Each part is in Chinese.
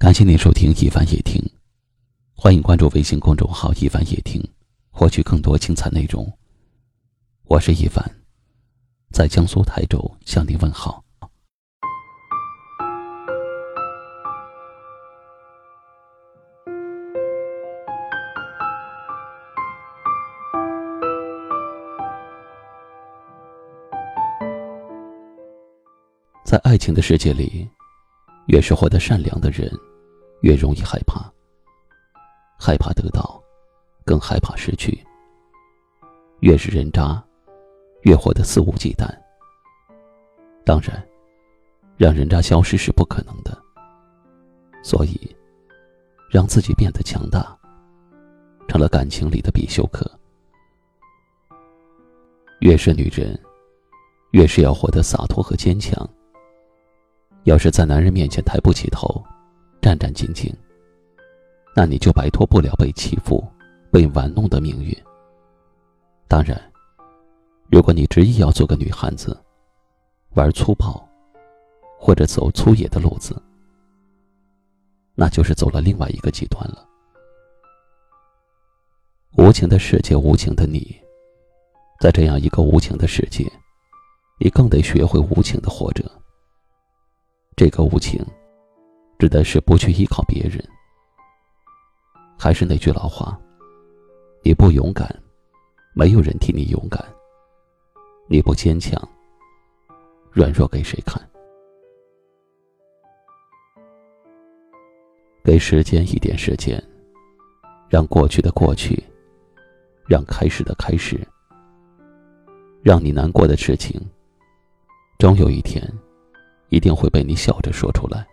感谢您收听一凡夜听，欢迎关注微信公众号一凡夜听，获取更多精彩内容。我是一凡，在江苏台州向您问好。在爱情的世界里，越是活得善良的人。越容易害怕，害怕得到，更害怕失去。越是人渣，越活得肆无忌惮。当然，让人渣消失是不可能的。所以，让自己变得强大，成了感情里的必修课。越是女人，越是要活得洒脱和坚强。要是在男人面前抬不起头，战战兢兢，那你就摆脱不了被欺负、被玩弄的命运。当然，如果你执意要做个女汉子，玩粗暴，或者走粗野的路子，那就是走了另外一个极端了。无情的世界，无情的你，在这样一个无情的世界，你更得学会无情的活着。这个无情。指的是不去依靠别人。还是那句老话：你不勇敢，没有人替你勇敢；你不坚强，软弱给谁看？给时间一点时间，让过去的过去，让开始的开始，让你难过的事情，终有一天，一定会被你笑着说出来。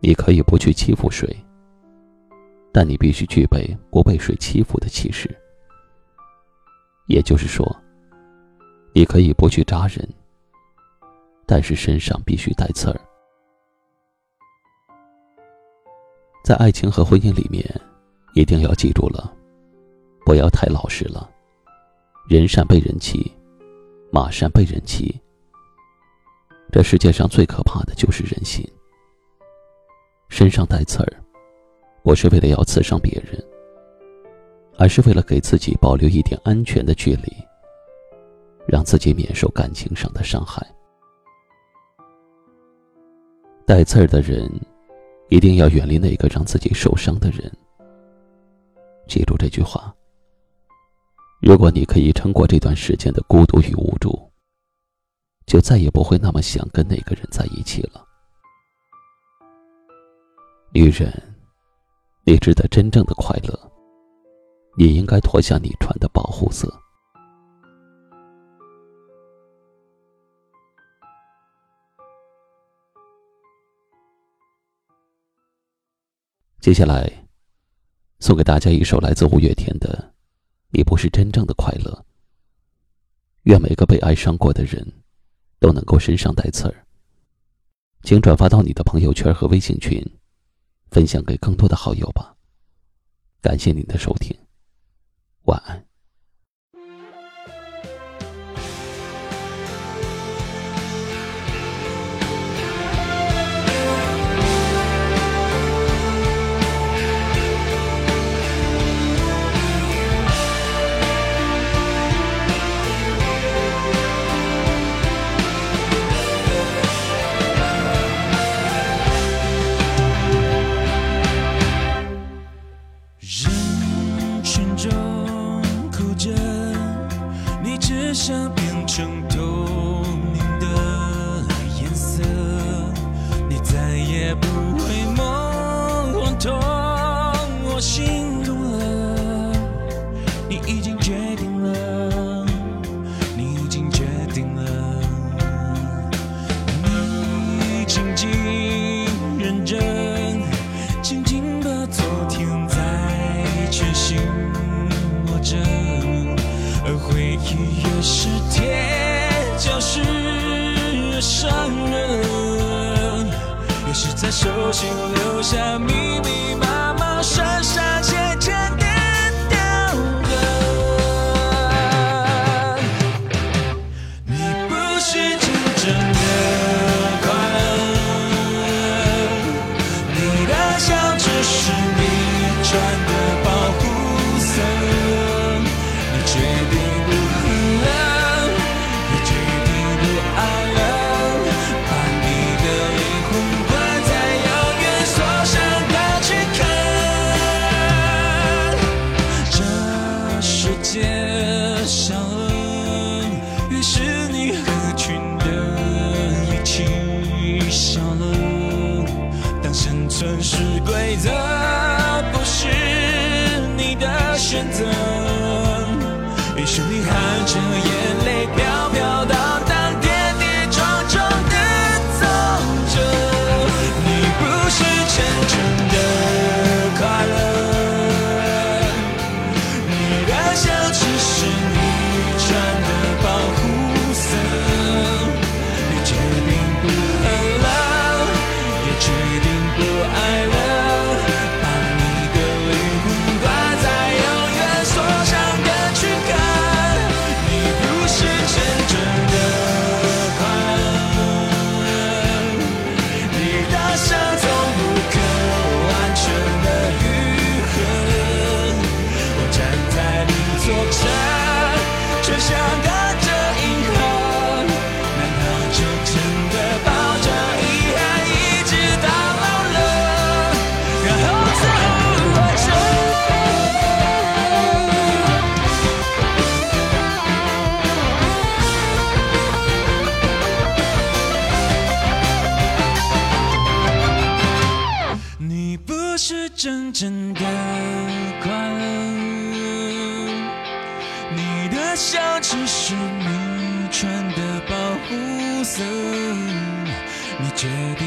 你可以不去欺负谁，但你必须具备不被谁欺负的气势。也就是说，你可以不去扎人，但是身上必须带刺儿。在爱情和婚姻里面，一定要记住了，不要太老实了。人善被人欺，马善被人骑。这世界上最可怕的就是人心。身上带刺儿，不是为了要刺伤别人，而是为了给自己保留一点安全的距离，让自己免受感情上的伤害。带刺儿的人，一定要远离那个让自己受伤的人。记住这句话。如果你可以撑过这段时间的孤独与无助，就再也不会那么想跟那个人在一起了。女人，你值得真正的快乐。你应该脱下你穿的保护色。接下来，送给大家一首来自五月天的《你不是真正的快乐》。愿每个被爱伤过的人，都能够身上带刺儿。请转发到你的朋友圈和微信群。分享给更多的好友吧。感谢您的收听，晚安。变成是铁，就是越伤人。也是在手心留下是你合群的一起笑了当生存是规则不是你的选择。真正的快乐。你的笑只是你穿的保护色。你决定